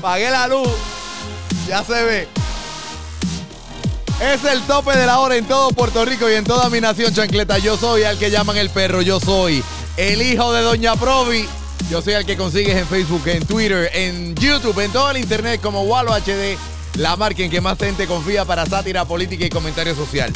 Pagué la luz. Ya se ve. Es el tope de la hora en todo Puerto Rico y en toda mi nación, chancleta. Yo soy al que llaman el perro. Yo soy el hijo de Doña Provi. Yo soy el que consigues en Facebook, en Twitter, en YouTube, en todo el internet como Walo HD, la marca en que más gente confía para sátira política y comentario social.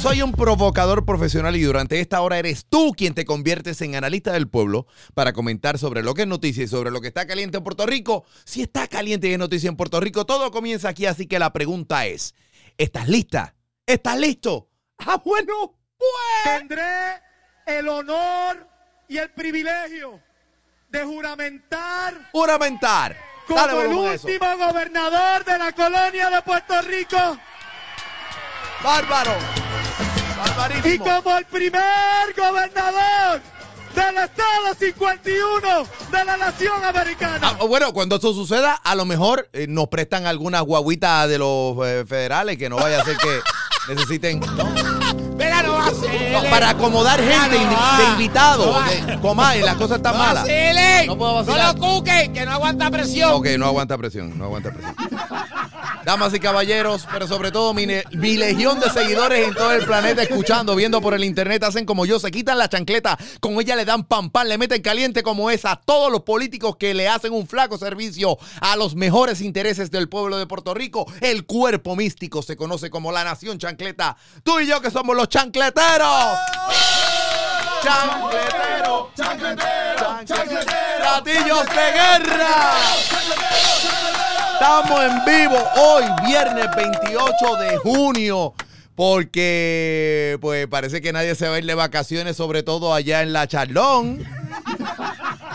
Soy un provocador profesional y durante esta hora eres tú quien te conviertes en analista del pueblo para comentar sobre lo que es noticia y sobre lo que está caliente en Puerto Rico. Si está caliente y es noticia en Puerto Rico, todo comienza aquí, así que la pregunta es, ¿estás lista? ¿Estás listo? Ah, bueno, pues. Tendré el honor y el privilegio de juramentar Juramentar. como Dale el último gobernador de la colonia de Puerto Rico Bárbaro. y Barbarísimo. como el primer gobernador del Estado 51 de la nación americana. Ah, bueno, cuando eso suceda, a lo mejor eh, nos prestan algunas guaguitas de los eh, federales que no vaya a ser que necesiten. ¿no? Mira, no vacilen. No, para acomodar gente no va. de invitados. No que, Comay, la cosa está No mala. vacilen. No puedo No vacilar. lo cuquen, que no aguanta presión. Ok, no aguanta presión, no aguanta presión. Damas y caballeros, pero sobre todo mi, legión de seguidores en todo el planeta escuchando, viendo por el internet, hacen como yo, se quitan la chancleta, con ella le dan pam pam, le meten caliente como esa a todos los políticos que le hacen un flaco servicio a los mejores intereses del pueblo de Puerto Rico. El cuerpo místico se conoce como la nación chancleta. Tú y yo que somos los chancleteros. Chancletero, chancletero, chancletero, platillos de guerra. Estamos en vivo hoy, viernes 28 de junio, porque pues parece que nadie se va a ir de vacaciones, sobre todo allá en la Charlón.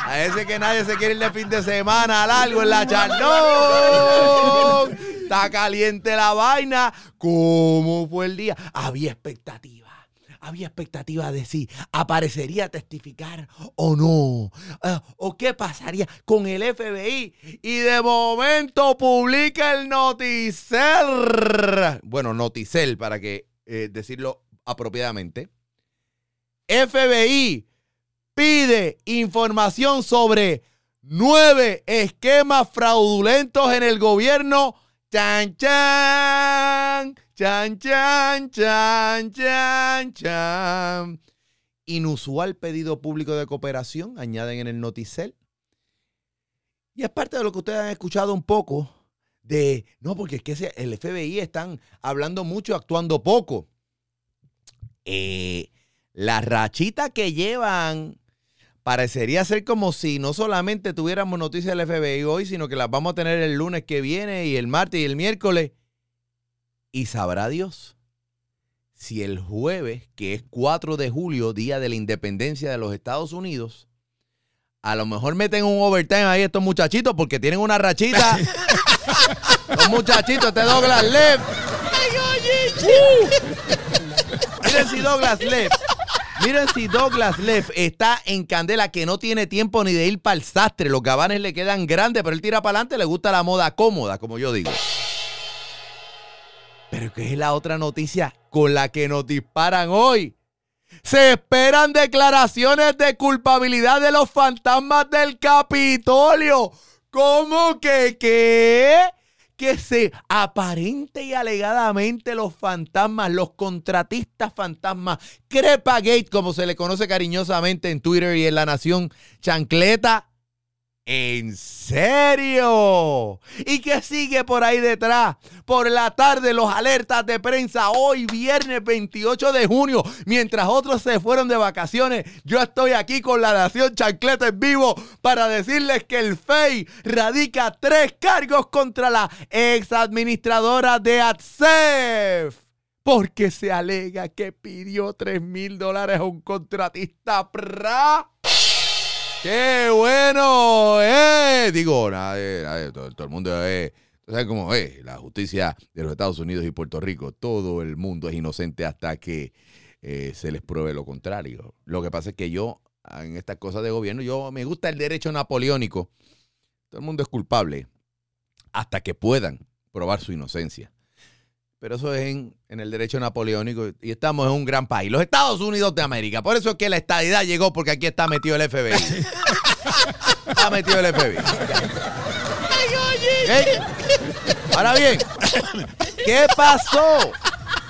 Parece que nadie se quiere ir de fin de semana largo en la Charlón. Está caliente la vaina. ¿Cómo fue el día? Había expectativa. Había expectativa de si aparecería a testificar o no. Eh, o qué pasaría con el FBI. Y de momento publica el Noticel. Bueno, Noticel, para que eh, decirlo apropiadamente. FBI pide información sobre nueve esquemas fraudulentos en el gobierno. Chan, chan, chan, chan, chan, chan, chan. Inusual pedido público de cooperación, añaden en el Noticel. Y es parte de lo que ustedes han escuchado un poco de, no, porque es que el FBI están hablando mucho, actuando poco. Eh, la rachita que llevan parecería ser como si no solamente tuviéramos noticias del FBI hoy, sino que las vamos a tener el lunes que viene y el martes y el miércoles. Y sabrá Dios si el jueves, que es 4 de julio, día de la independencia de los Estados Unidos, a lo mejor meten un overtime ahí estos muchachitos porque tienen una rachita. Los muchachitos, este Douglas Lev. Miren si Douglas Lev. Miren si Douglas Lev está en candela que no tiene tiempo ni de ir para el sastre. Los gabanes le quedan grandes, pero él tira para adelante, le gusta la moda cómoda, como yo digo. Pero ¿qué es la otra noticia con la que nos disparan hoy? Se esperan declaraciones de culpabilidad de los fantasmas del Capitolio. ¿Cómo que qué? Que se aparente y alegadamente los fantasmas, los contratistas fantasmas, Crepagate, como se le conoce cariñosamente en Twitter y en La Nación, Chancleta. ¿En serio? ¿Y qué sigue por ahí detrás? Por la tarde, los alertas de prensa hoy, viernes 28 de junio, mientras otros se fueron de vacaciones. Yo estoy aquí con la Nación Chancleta en vivo para decirles que el FEI radica tres cargos contra la ex administradora de ATSEF. porque se alega que pidió 3 mil dólares a un contratista. ¡Pra! ¡Qué bueno! Eh! Digo, nada, nada todo, todo el mundo es. ¿Sabes cómo es? La justicia de los Estados Unidos y Puerto Rico, todo el mundo es inocente hasta que eh, se les pruebe lo contrario. Lo que pasa es que yo, en estas cosas de gobierno, yo me gusta el derecho napoleónico. Todo el mundo es culpable hasta que puedan probar su inocencia. Pero eso es en, en el derecho napoleónico y estamos en un gran país, los Estados Unidos de América. Por eso es que la estadidad llegó porque aquí está metido el FBI. está metido el FBI. ¿Ok? Ahora bien, ¿qué pasó?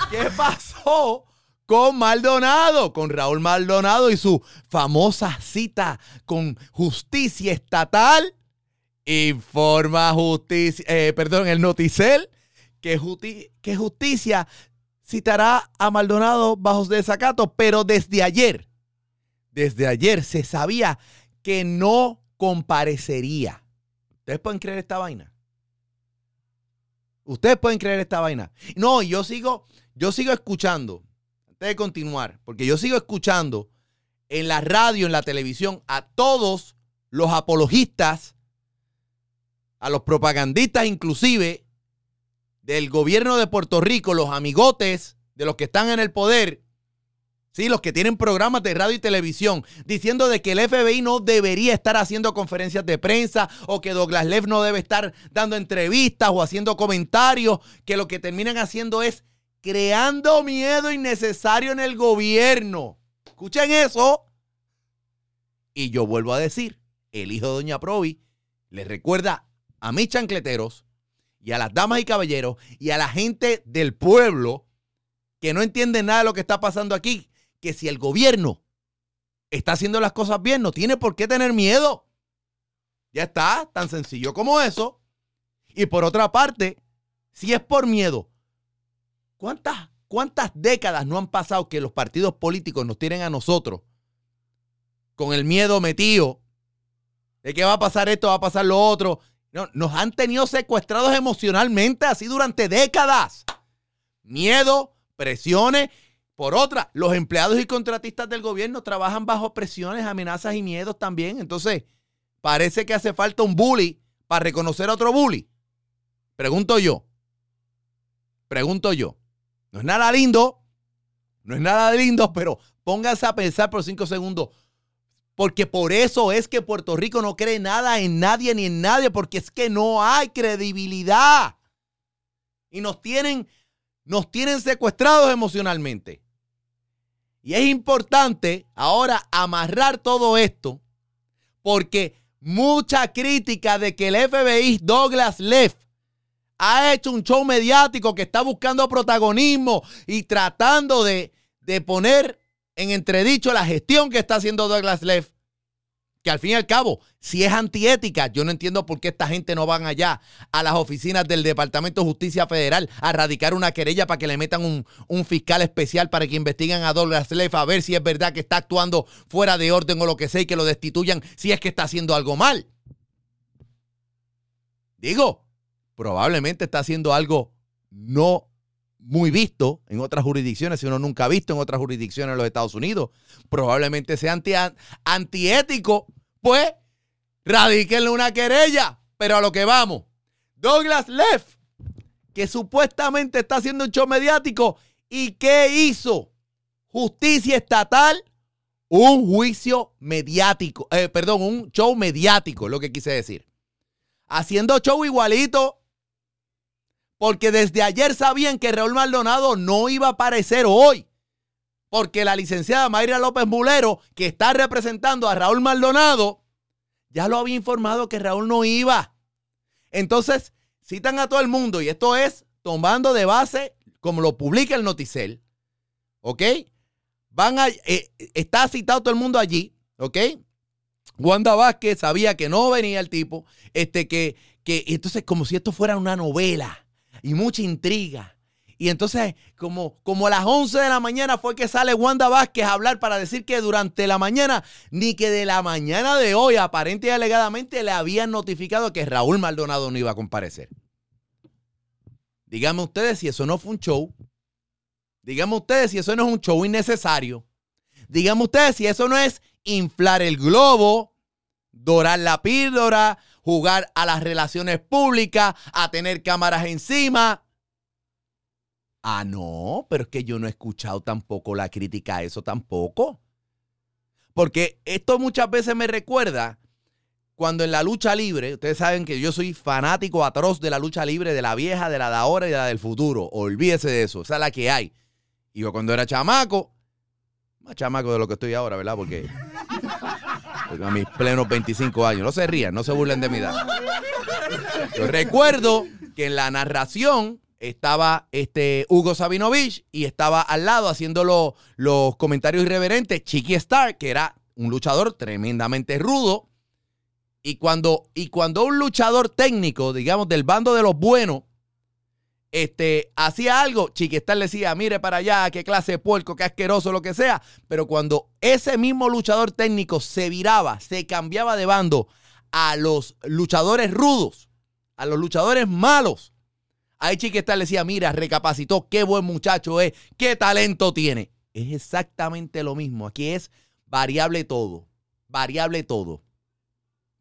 ¿Qué pasó con Maldonado? Con Raúl Maldonado y su famosa cita con justicia estatal. Informa justicia, eh, perdón, el noticel que, justi- que justicia citará a Maldonado bajo desacato, pero desde ayer, desde ayer se sabía que no comparecería. ¿Ustedes pueden creer esta vaina? Ustedes pueden creer esta vaina. No, yo sigo, yo sigo escuchando, antes de continuar, porque yo sigo escuchando en la radio, en la televisión, a todos los apologistas, a los propagandistas inclusive, del gobierno de Puerto Rico, los amigotes de los que están en el poder, sí, los que tienen programas de radio y televisión, diciendo de que el FBI no debería estar haciendo conferencias de prensa o que Douglas Leff no debe estar dando entrevistas o haciendo comentarios, que lo que terminan haciendo es creando miedo innecesario en el gobierno. Escuchen eso. Y yo vuelvo a decir, el hijo de Doña Provi le recuerda a mis chancleteros y a las damas y caballeros y a la gente del pueblo que no entiende nada de lo que está pasando aquí, que si el gobierno está haciendo las cosas bien, no tiene por qué tener miedo. Ya está, tan sencillo como eso. Y por otra parte, si es por miedo, ¿cuántas, cuántas décadas no han pasado que los partidos políticos nos tienen a nosotros con el miedo metido de que va a pasar esto, va a pasar lo otro? No, nos han tenido secuestrados emocionalmente así durante décadas. Miedo, presiones. Por otra, los empleados y contratistas del gobierno trabajan bajo presiones, amenazas y miedos también. Entonces, parece que hace falta un bully para reconocer a otro bully. Pregunto yo. Pregunto yo. No es nada lindo. No es nada lindo, pero pónganse a pensar por cinco segundos. Porque por eso es que Puerto Rico no cree nada en nadie ni en nadie, porque es que no hay credibilidad. Y nos tienen, nos tienen secuestrados emocionalmente. Y es importante ahora amarrar todo esto, porque mucha crítica de que el FBI Douglas Leff ha hecho un show mediático que está buscando protagonismo y tratando de, de poner en entredicho la gestión que está haciendo Douglas Leff, que al fin y al cabo, si es antiética, yo no entiendo por qué esta gente no van allá a las oficinas del Departamento de Justicia Federal a radicar una querella para que le metan un, un fiscal especial para que investiguen a Douglas Leff a ver si es verdad que está actuando fuera de orden o lo que sea y que lo destituyan si es que está haciendo algo mal. Digo, probablemente está haciendo algo no muy visto en otras jurisdicciones, si uno nunca ha visto en otras jurisdicciones en los Estados Unidos, probablemente sea anti, antiético, pues radíquenle una querella. Pero a lo que vamos, Douglas Leff, que supuestamente está haciendo un show mediático, ¿y qué hizo? Justicia estatal, un juicio mediático, eh, perdón, un show mediático, lo que quise decir. Haciendo show igualito porque desde ayer sabían que Raúl Maldonado no iba a aparecer hoy. Porque la licenciada Mayra López Mulero, que está representando a Raúl Maldonado, ya lo había informado que Raúl no iba. Entonces, citan a todo el mundo y esto es tomando de base, como lo publica el Noticel, ¿ok? Van a, eh, está citado todo el mundo allí, ¿ok? Wanda Vázquez sabía que no venía el tipo, este que, que entonces como si esto fuera una novela y mucha intriga. Y entonces, como, como a las 11 de la mañana fue que sale Wanda Vázquez a hablar para decir que durante la mañana, ni que de la mañana de hoy, aparente y alegadamente, le habían notificado que Raúl Maldonado no iba a comparecer. Díganme ustedes si eso no fue un show. Díganme ustedes si eso no es un show innecesario. Díganme ustedes si eso no es inflar el globo, dorar la píldora, jugar a las relaciones públicas, a tener cámaras encima. Ah, no, pero es que yo no he escuchado tampoco la crítica a eso tampoco. Porque esto muchas veces me recuerda cuando en la lucha libre, ustedes saben que yo soy fanático atroz de la lucha libre, de la vieja, de la de ahora y de la del futuro. Olvídese de eso, esa es la que hay. Y yo cuando era chamaco, más chamaco de lo que estoy ahora, ¿verdad? Porque, a mis plenos 25 años, no se rían, no se burlen de mi edad. Yo recuerdo que en la narración estaba este Hugo Sabinovich y estaba al lado haciendo los, comentarios irreverentes Chiqui Star, que era un luchador tremendamente rudo. Y cuando, y cuando un luchador técnico, digamos, del bando de los buenos, este, hacía algo, Chiquistar le decía, mire para allá, qué clase de puerco, qué asqueroso, lo que sea. Pero cuando ese mismo luchador técnico se viraba, se cambiaba de bando a los luchadores rudos, a los luchadores malos, ahí Chiquistar le decía, mira, recapacitó, qué buen muchacho es, qué talento tiene. Es exactamente lo mismo. Aquí es variable todo, variable todo.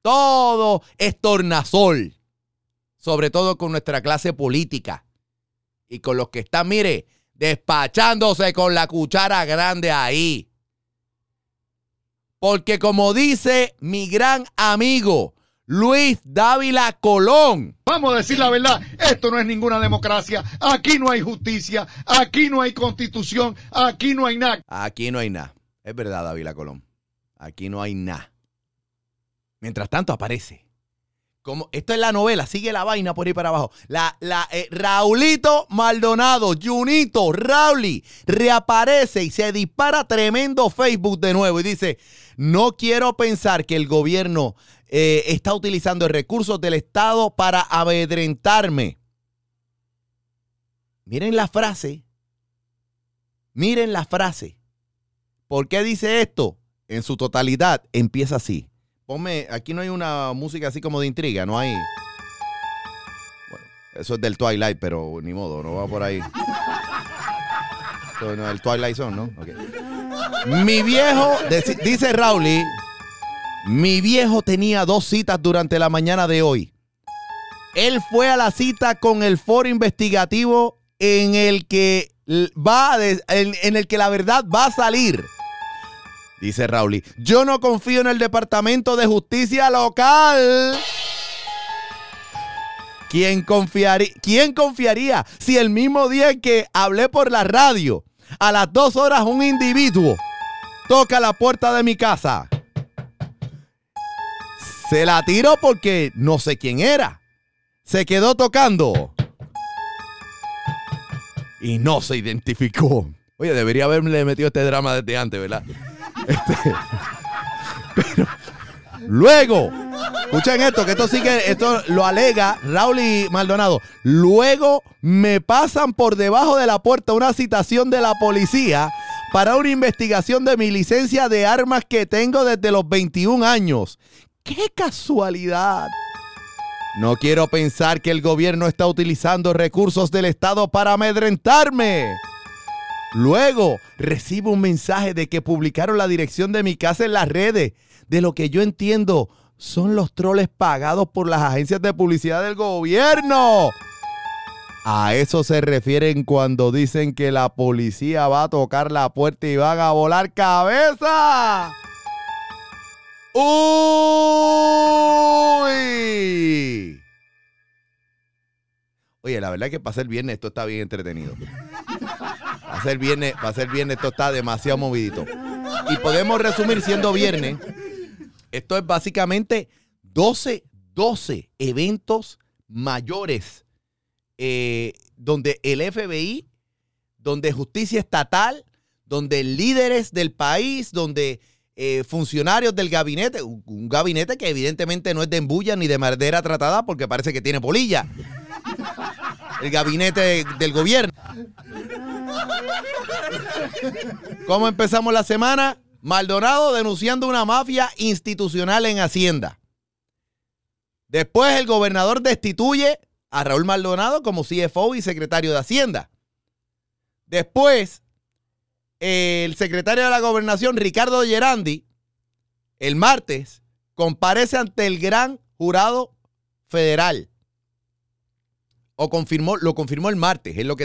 Todo es tornasol. Sobre todo con nuestra clase política. Y con los que están, mire, despachándose con la cuchara grande ahí. Porque como dice mi gran amigo Luis Dávila Colón. Vamos a decir la verdad, esto no es ninguna democracia, aquí no hay justicia, aquí no hay constitución, aquí no hay nada. Aquí no hay nada. Es verdad, Dávila Colón. Aquí no hay nada. Mientras tanto aparece. Como, esto es la novela, sigue la vaina por ahí para abajo. La, la, eh, Raulito Maldonado, Junito, Rauli, reaparece y se dispara tremendo Facebook de nuevo y dice, no quiero pensar que el gobierno eh, está utilizando recursos del Estado para amedrentarme. Miren la frase. Miren la frase. ¿Por qué dice esto? En su totalidad empieza así. Aquí no hay una música así como de intriga, no hay. Bueno, eso es del Twilight, pero ni modo, no va por ahí. Eso el Twilight Zone, ¿no? Ok. Mi viejo, dice Rauli, mi viejo tenía dos citas durante la mañana de hoy. Él fue a la cita con el foro investigativo en el que va en el que la verdad va a salir. Dice Rauli, yo no confío en el Departamento de Justicia local. ¿Quién confiaría, ¿Quién confiaría si el mismo día en que hablé por la radio, a las dos horas un individuo toca la puerta de mi casa? Se la tiró porque no sé quién era. Se quedó tocando. Y no se identificó. Oye, debería haberle metido este drama desde antes, ¿verdad? Este, pero luego, escuchen esto, que esto sí que esto lo alega Raúl y Maldonado. Luego me pasan por debajo de la puerta una citación de la policía para una investigación de mi licencia de armas que tengo desde los 21 años. ¡Qué casualidad! No quiero pensar que el gobierno está utilizando recursos del Estado para amedrentarme. Luego recibo un mensaje de que publicaron la dirección de mi casa en las redes. De lo que yo entiendo, son los troles pagados por las agencias de publicidad del gobierno. A eso se refieren cuando dicen que la policía va a tocar la puerta y van a volar cabeza. ¡Uy! Oye, la verdad que para ser viernes esto está bien entretenido. Ser viernes, para ser viernes esto está demasiado movidito. Y podemos resumir siendo viernes. Esto es básicamente 12, 12 eventos mayores eh, donde el FBI, donde justicia estatal, donde líderes del país, donde eh, funcionarios del gabinete, un, un gabinete que evidentemente no es de embulla ni de madera tratada porque parece que tiene polilla. El gabinete del gobierno. ¿Cómo empezamos la semana? Maldonado denunciando una mafia institucional en Hacienda. Después el gobernador destituye a Raúl Maldonado como CFO y secretario de Hacienda. Después, el secretario de la gobernación, Ricardo Gerandi, el martes, comparece ante el gran jurado federal. O confirmó, lo confirmó el martes, es lo que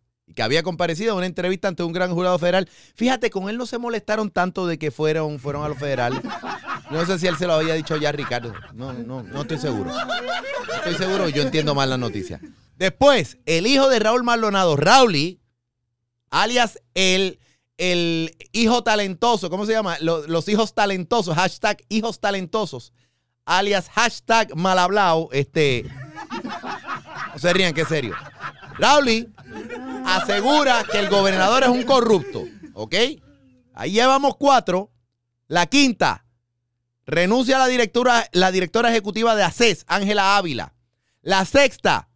Que había comparecido a una entrevista ante un gran jurado federal. Fíjate, con él no se molestaron tanto de que fueron, fueron a los federales. No sé si él se lo había dicho ya Ricardo. No, no, no estoy seguro. No estoy seguro, yo entiendo mal la noticia. Después, el hijo de Raúl Maldonado, Rauli, alias el, el hijo talentoso, ¿cómo se llama? Lo- Los, hijos talentosos, hashtag hijos talentosos, alias hashtag malhablao, este... No se rían, que es serio. Rauli asegura que el gobernador es un corrupto, ¿ok? Ahí llevamos cuatro. La quinta, renuncia a la directora, la directora ejecutiva de ACES, Ángela Ávila. La sexta,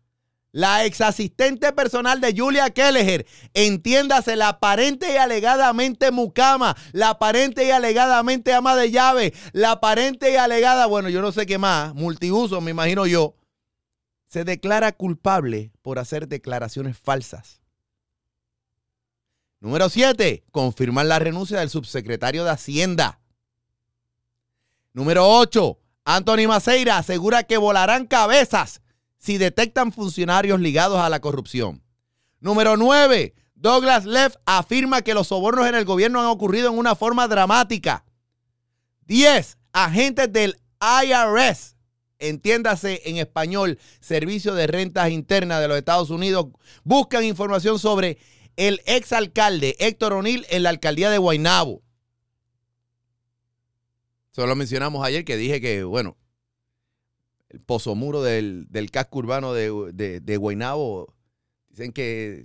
la ex asistente personal de Julia Kelleher, entiéndase, la aparente y alegadamente mucama, la aparente y alegadamente ama de llave, la aparente y alegada, bueno, yo no sé qué más, multiuso, me imagino yo, se declara culpable por hacer declaraciones falsas. Número 7. Confirmar la renuncia del subsecretario de Hacienda. Número 8. Anthony Maceira asegura que volarán cabezas si detectan funcionarios ligados a la corrupción. Número 9. Douglas Leff afirma que los sobornos en el gobierno han ocurrido en una forma dramática. 10. Agentes del IRS, entiéndase en español, Servicio de Rentas Internas de los Estados Unidos, buscan información sobre el exalcalde Héctor O'Neill en la alcaldía de Guaynabo. Eso lo mencionamos ayer que dije que, bueno, el pozomuro del, del casco urbano de, de, Guaynabo, dicen que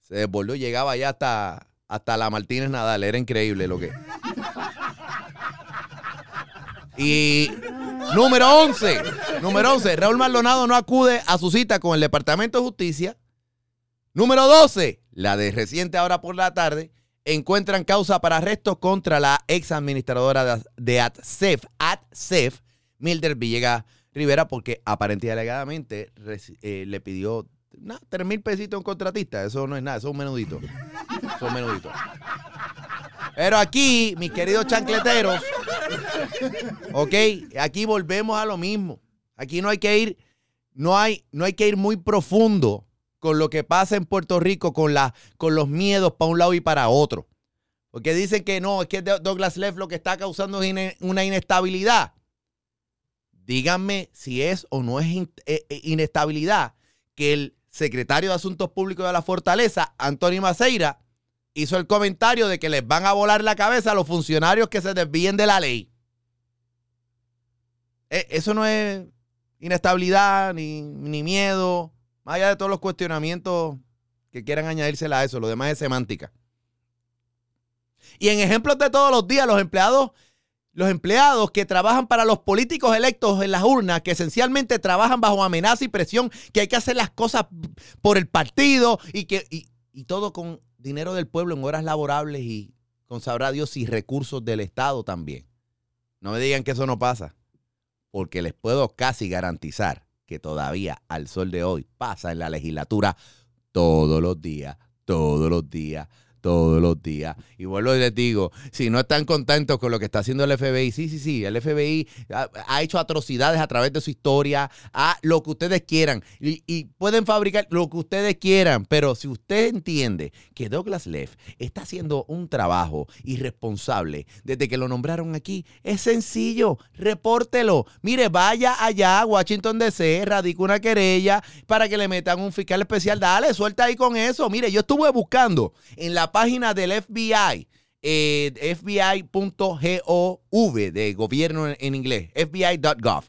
se desbordó llegaba ya hasta, hasta la Martínez Nadal. Era increíble lo que. Y número 11, número 11, Raúl Maldonado no acude a su cita con el Departamento de Justicia. Número 12, la de reciente ahora por la tarde, encuentran causa para arresto contra la ex administradora de, ATSEF, ATSEF, Milder Villegas Rivera, porque aparentemente alegadamente eh, le pidió nah, 3 mil pesitos a un contratista. Eso no es nada, eso es un menudito. Eso es un menudito. Pero aquí, mis queridos chancleteros, ok, aquí volvemos a lo mismo. Aquí no hay que ir, no hay, no hay que ir muy profundo con lo que pasa en Puerto Rico, con, la, con los miedos para un lado y para otro. Porque dicen que no, es que Douglas Leff lo que está causando es una inestabilidad. Díganme si es o no es eh, eh, inestabilidad que el secretario de Asuntos Públicos de la Fortaleza, Antonio Maceira, hizo el comentario de que les van a volar la cabeza a los funcionarios que se desvíen de la ley. Eh, Eso no es inestabilidad ni, ni miedo, más allá de todos los cuestionamientos que quieran añadírsela a eso, lo demás es semántica. Y en ejemplos de todos los días, los empleados, los empleados que trabajan para los políticos electos en las urnas, que esencialmente trabajan bajo amenaza y presión, que hay que hacer las cosas por el partido y que y, y todo con dinero del pueblo en horas laborables y con sabrá Dios y recursos del Estado también. No me digan que eso no pasa, porque les puedo casi garantizar que todavía al sol de hoy pasa en la legislatura todos los días, todos los días, todos los días. Y vuelvo y les digo, si no están contentos con lo que está haciendo el FBI, sí, sí, sí, el FBI ha, hecho atrocidades a través de su historia, a lo que ustedes quieran. Y, y pueden fabricar lo que ustedes quieran, pero si usted entiende que Douglas Leff está haciendo un trabajo irresponsable desde que lo nombraron aquí, es sencillo, repórtelo. Mire, vaya allá a Washington DC, radica una querella para que le metan un fiscal especial. Dale, suelta ahí con eso. Mire, yo estuve buscando en la página del FBI, eh, FBI.gov, de gobierno en, en inglés, FBI.gov.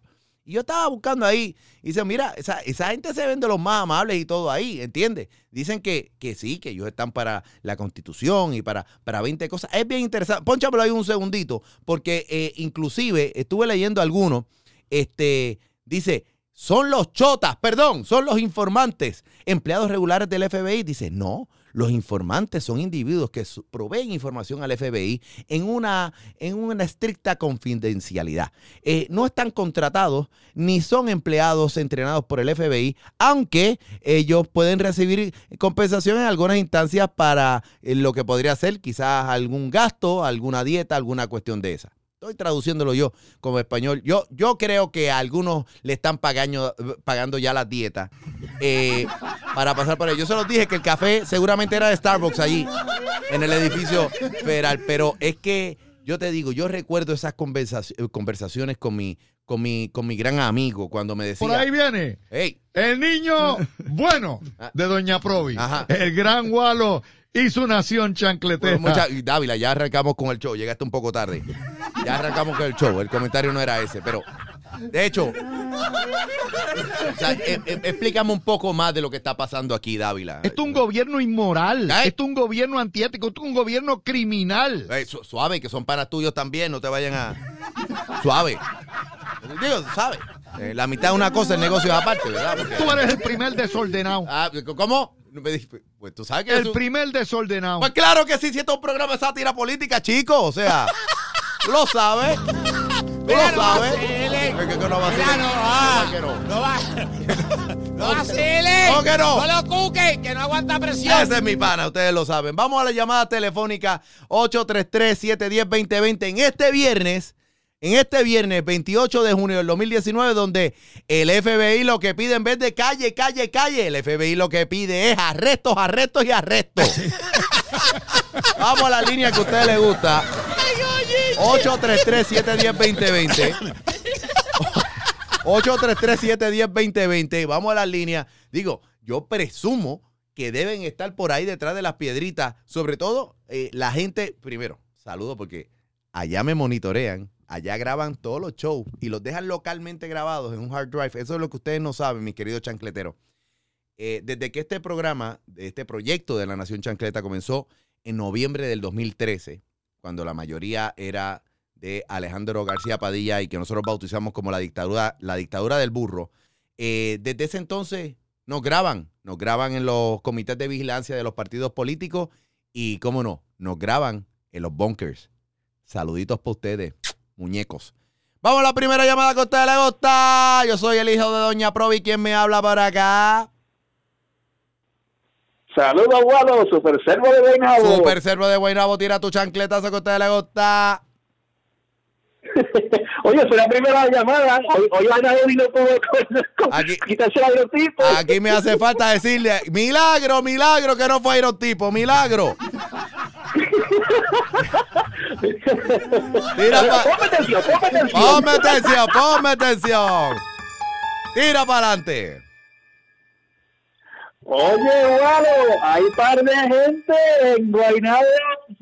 Y yo estaba buscando ahí. Y dice, mira, esa, esa gente se ven de los más amables y todo ahí, ¿entiendes? Dicen que, que sí, que ellos están para la constitución y para, para 20 cosas. Es bien interesante. Pónchamelo ahí un segundito, porque eh, inclusive estuve leyendo algunos. Este, dice, son los chotas, perdón, son los informantes, empleados regulares del FBI. Dice, no, los informantes son individuos que proveen información al FBI en una, en una estricta confidencialidad. Eh, no están contratados ni son empleados entrenados por el FBI, aunque ellos pueden recibir compensación en algunas instancias para eh, lo que podría ser quizás algún gasto, alguna dieta, alguna cuestión de esa. Estoy traduciéndolo yo como español. Yo, yo creo que a algunos le están pagando, pagando ya las dietas eh, para pasar por ahí. Yo se los dije que el café seguramente era de Starbucks allí, en el edificio federal. Pero es que yo te digo, yo recuerdo esas conversaci- conversaciones con mi, con, mi, con mi gran amigo cuando me decía... Por ahí viene. Hey, El niño bueno de Doña Provi. Ajá. El gran Walo y su nación chancletera. Mucha- y Dávila, ya arrancamos con el show. Llegaste un poco tarde. Ya arrancamos con el show. El comentario no era ese, pero de hecho, o sea, e- e- explícame un poco más de lo que está pasando aquí, Dávila. Esto es un gobierno inmoral. ¿Eh? Esto es un gobierno antiético. Esto es un gobierno criminal. Eh, su- suave, que son panas tuyos también, no te vayan a. Suave. Digo, suave. Eh, la mitad de una cosa, el negocio es aparte, ¿verdad? Porque- Tú eres el primer desordenado. Ah, ¿Cómo? No me di- Pues tú sabes que. El primer desordenado. Pues claro que sí, si esto es un programa de sátira política, chico. O sea, lo sabes. Tú lo no sabes. vacilen. ¿Qué- qué- qué no no va. ¿Cómo que no? No va. No vacilen. ¿Cómo que no? No lo cuquen, que no aguanta presión. Ese es mi pana, ustedes lo saben. Vamos a la llamada telefónica 833-710-2020 en este viernes, en este viernes 28 de junio del 2019, donde el FBI lo que pide en vez de calle, calle, calle, el FBI lo que pide es arrestos, arrestos y arrestos. Vamos a la línea que a ustedes les gusta. 833-710-2020. 833-710-2020. Vamos a la línea. Digo, yo presumo que deben estar por ahí detrás de las piedritas. Sobre todo, eh, la gente, primero, saludo porque allá me monitorean, allá graban todos los shows y los dejan localmente grabados en un hard drive. Eso es lo que ustedes no saben, mis queridos chancleteros. Eh, desde que este programa, este proyecto de la Nación Chancleta comenzó en noviembre del 2013, cuando la mayoría era de Alejandro García Padilla y que nosotros bautizamos como la dictadura, la dictadura del burro. Eh, desde ese entonces nos graban, nos graban en los comités de vigilancia de los partidos políticos y, cómo no, nos graban en los bunkers. Saluditos para ustedes, muñecos. Vamos a la primera llamada que a usted le gusta. Yo soy el hijo de Doña Provi. ¿Quién me habla por acá? Saludos, Guado, Super Servo de Guaynabo. Super Servo de Guaynabo, tira tu chancletazo que a usted le gusta. Oye, fue la primera llamada. Hoy, Ana vino con, con, con Aquí- quitarse el aerotipo. Aquí me hace falta decirle, milagro, milagro que no fue aerotipo, milagro. Tira pa- Ponme atención, ponme atención. Ponme atención, ponme atención. Tira para adelante. Oye, Guado, hay par de gente en Guaynabo,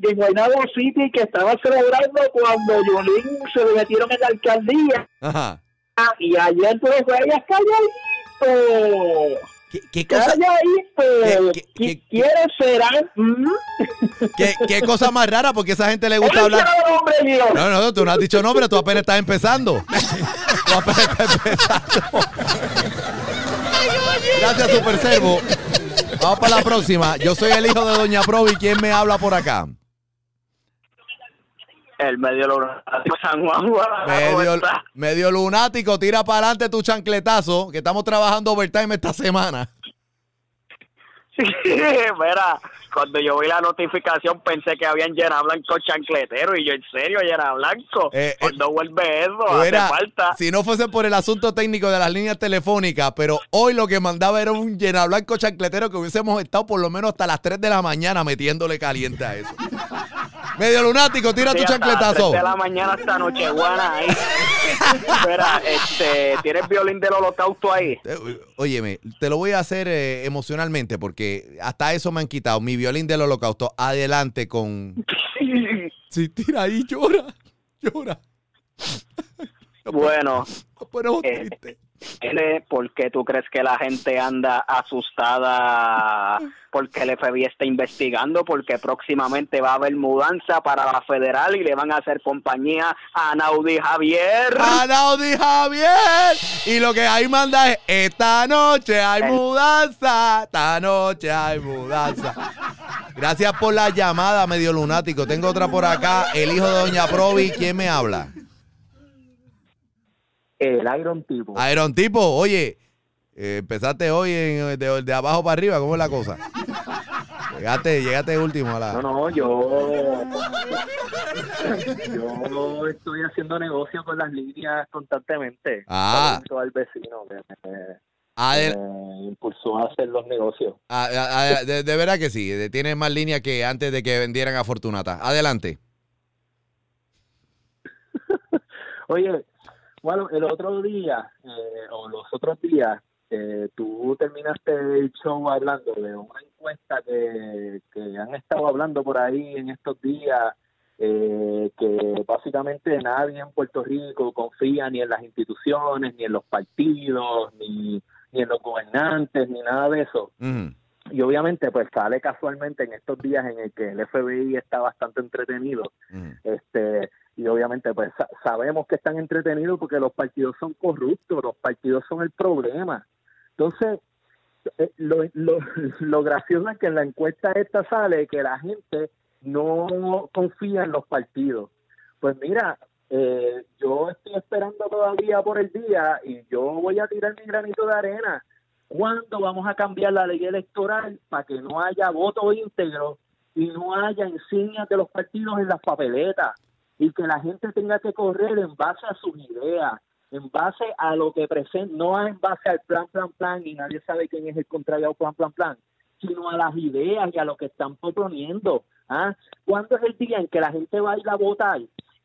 en Guaynabo City que estaba celebrando cuando Yolín se le metieron en la alcaldía. Ajá. Y ayer tú los veías calladito. ¿Qué, qué cosa, Calladito. ¿Qué- qué- ¿Qui- ¿Quiénes serán? ¿Mm? qué, cosa más rara? Porque a esa gente le gusta hablar. hombre mío. No, no, tú no has dicho nombre, tú apenas estás empezando. Tú apenas estás empezando. Gracias, Super Servo. Vamos para la próxima. Yo soy el hijo de Doña Provi. ¿Quién me habla por acá? El medio lunático San Juan. Guado, ¿cómo Medio, medio lunático, tira para adelante tu chancletazo, que estamos trabajando overtime esta semana. Mira, cuando yo vi la notificación pensé que habían llena blanco chancletero y yo en serio llena blanco. Eh, eh, cuando vuelve eso, Mira, hace falta. si no fuese por el asunto técnico de las líneas telefónicas, pero hoy lo que mandaba era un llena blanco chancletero que hubiésemos estado por lo menos hasta las 3 de la mañana metiéndole caliente a eso. Medio lunático, tira Sí, tu chancletazo. de la mañana hasta Nochebuena ahí. Mira, este, ¿tienes violín del holocausto ahí? Eh, Óyeme, te lo voy a hacer eh, emocionalmente porque hasta eso me han quitado. Mi violín del holocausto, adelante con... Sí, tira ahí, llora, llora. Bueno, Eh, tristes. N, ¿por qué tú crees que la gente anda asustada porque el FBI está investigando? Porque próximamente va a haber mudanza para la federal y le van a hacer compañía a Naudi Javier. Anaudi Javier. Y lo que ahí manda es: Esta noche hay mudanza. Esta noche hay mudanza. Gracias por la llamada, medio lunático. Tengo otra por acá. El hijo de Doña Provi. ¿Quién me habla? El Iron Tipo. Iron Tipo, oye, eh, empezaste hoy en- de, de abajo para arriba. ¿Cómo es la cosa? Llegaste, llegaste último a la. No, no, yo. Yo estoy haciendo negocio con las líneas constantemente. Ah. Al vecino que me, Adel- me impulsó a hacer los negocios. a- a- a- de, de verdad que sí. Tienes más línea que antes de que vendieran a Fortunata. Adelante. Oye, bueno, el otro día, eh, o los otros días, eh, tú terminaste el show hablando de una encuesta que, que han estado hablando por ahí en estos días, eh, que básicamente nadie en Puerto Rico confía ni en las instituciones, ni en los partidos, ni, ni en los gobernantes, ni nada de eso. Y obviamente pues sale casualmente en estos días en el que el FBI está bastante entretenido. Este y obviamente pues sa- sabemos que están entretenidos porque los partidos son corruptos los partidos son el problema. Entonces eh, lo, lo, lo gracioso es que en la encuesta esta sale que la gente no confía en los partidos. Pues mira eh, yo estoy esperando todavía por el día y yo voy a tirar mi granito de arena. ¿Cuándo vamos a cambiar la ley electoral para que no haya voto íntegro y no haya insignias de los partidos en las papeletas? Y que la gente tenga que correr en base a sus ideas, en base a lo que presenta, no en base al plan, plan, plan, y nadie sabe quién es el contrario al plan, plan, plan, sino a las ideas y a lo que están proponiendo. ¿ah? ¿Cuándo es el día en que la gente va a ir a votar?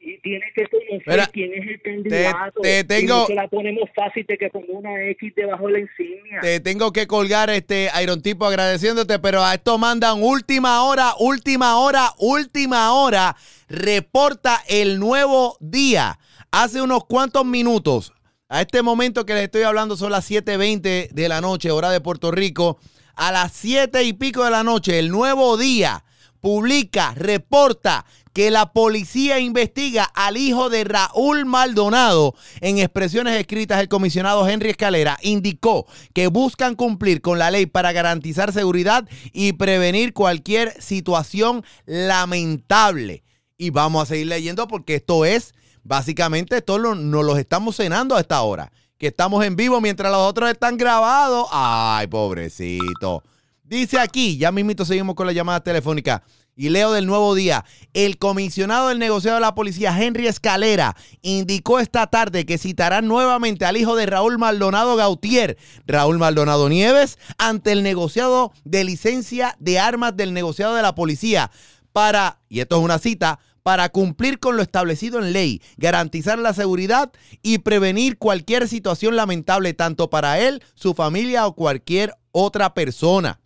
Y tiene que conocer Mira, quién es el candidato. te Y tengo- no se la ponemos fácil de que ponga una X debajo de la insignia. Te tengo que colgar este Iron Tipo agradeciéndote, pero a esto mandan última hora, última hora, última hora. Reporta el nuevo día. Hace unos cuantos minutos. A este momento que les estoy hablando son las 7:20 de la noche, hora de Puerto Rico. A las 7 y pico de la noche, el nuevo día publica, reporta que la policía investiga al hijo de Raúl Maldonado. En expresiones escritas, el comisionado Henry Escalera indicó que buscan cumplir con la ley para garantizar seguridad y prevenir cualquier situación lamentable. Y vamos a seguir leyendo porque esto es, básicamente, esto lo- nos los estamos cenando a esta hora. Que estamos en vivo mientras los otros están grabados. Ay, pobrecito. Dice aquí, ya mismito seguimos con la llamada telefónica. Y leo del nuevo día. El comisionado del negociado de la policía, Henry Escalera, indicó esta tarde que citarán nuevamente al hijo de Raúl Maldonado Gautier, Raúl Maldonado Nieves, ante el negociado de licencia de armas del negociado de la policía para, y esto es una cita, para cumplir con lo establecido en ley, garantizar la seguridad y prevenir cualquier situación lamentable tanto para él, su familia o cualquier otra persona.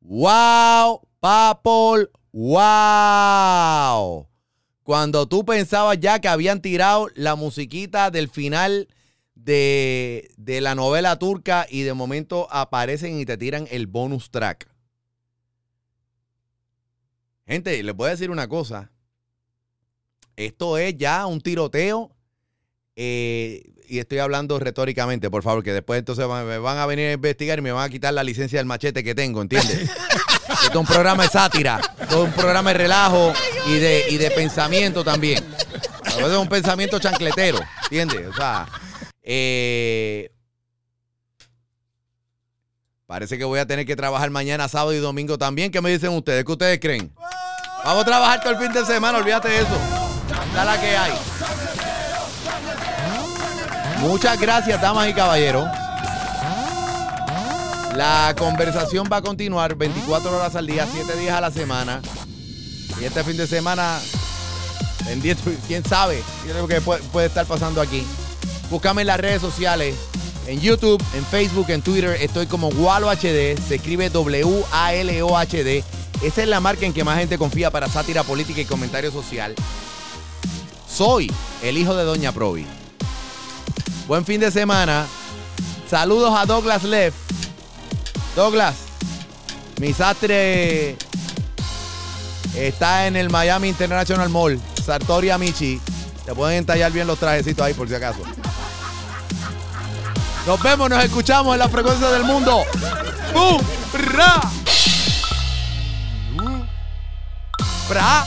¡Wow! Papol, wow. Cuando tú pensabas ya que habían tirado la musiquita del final de, de la novela turca y de momento aparecen y te tiran el bonus track. Gente, les voy a decir una cosa. Esto es ya un tiroteo. eh, y estoy hablando retóricamente, por favor, que después entonces me van a venir a investigar y me van a quitar la licencia del machete que tengo, ¿entiendes? Esto es un programa de sátira, esto es un programa de relajo y de, y de pensamiento también. A veces es un pensamiento chancletero, ¿entiendes? O sea, eh, parece que voy a tener que trabajar mañana, sábado y domingo también. ¿Qué me dicen ustedes? ¿Qué ustedes creen? Vamos a trabajar todo el fin de semana, olvídate de eso. Está la que hay. Muchas gracias, damas y caballeros. La conversación va a continuar 24 horas al día, 7 días a la semana. Y este fin de semana, pendiente, quién sabe puede estar pasando aquí. Búscame en las redes sociales, en YouTube, en Facebook, en Twitter. Estoy como Walo HD, se escribe W-A-L-O-H-D. Esa es la marca en que más gente confía para sátira política y comentario social. Soy el hijo de Doña Provi. Buen fin de semana. Saludos a Douglas Leff. Douglas, mi sastre está en el Miami International Mall, Sartoria Michi. Te pueden entallar bien los trajecitos ahí por si acaso. Nos vemos, nos escuchamos en la frecuencia del mundo. ¡Bum! ¡Ra! ¡Bra!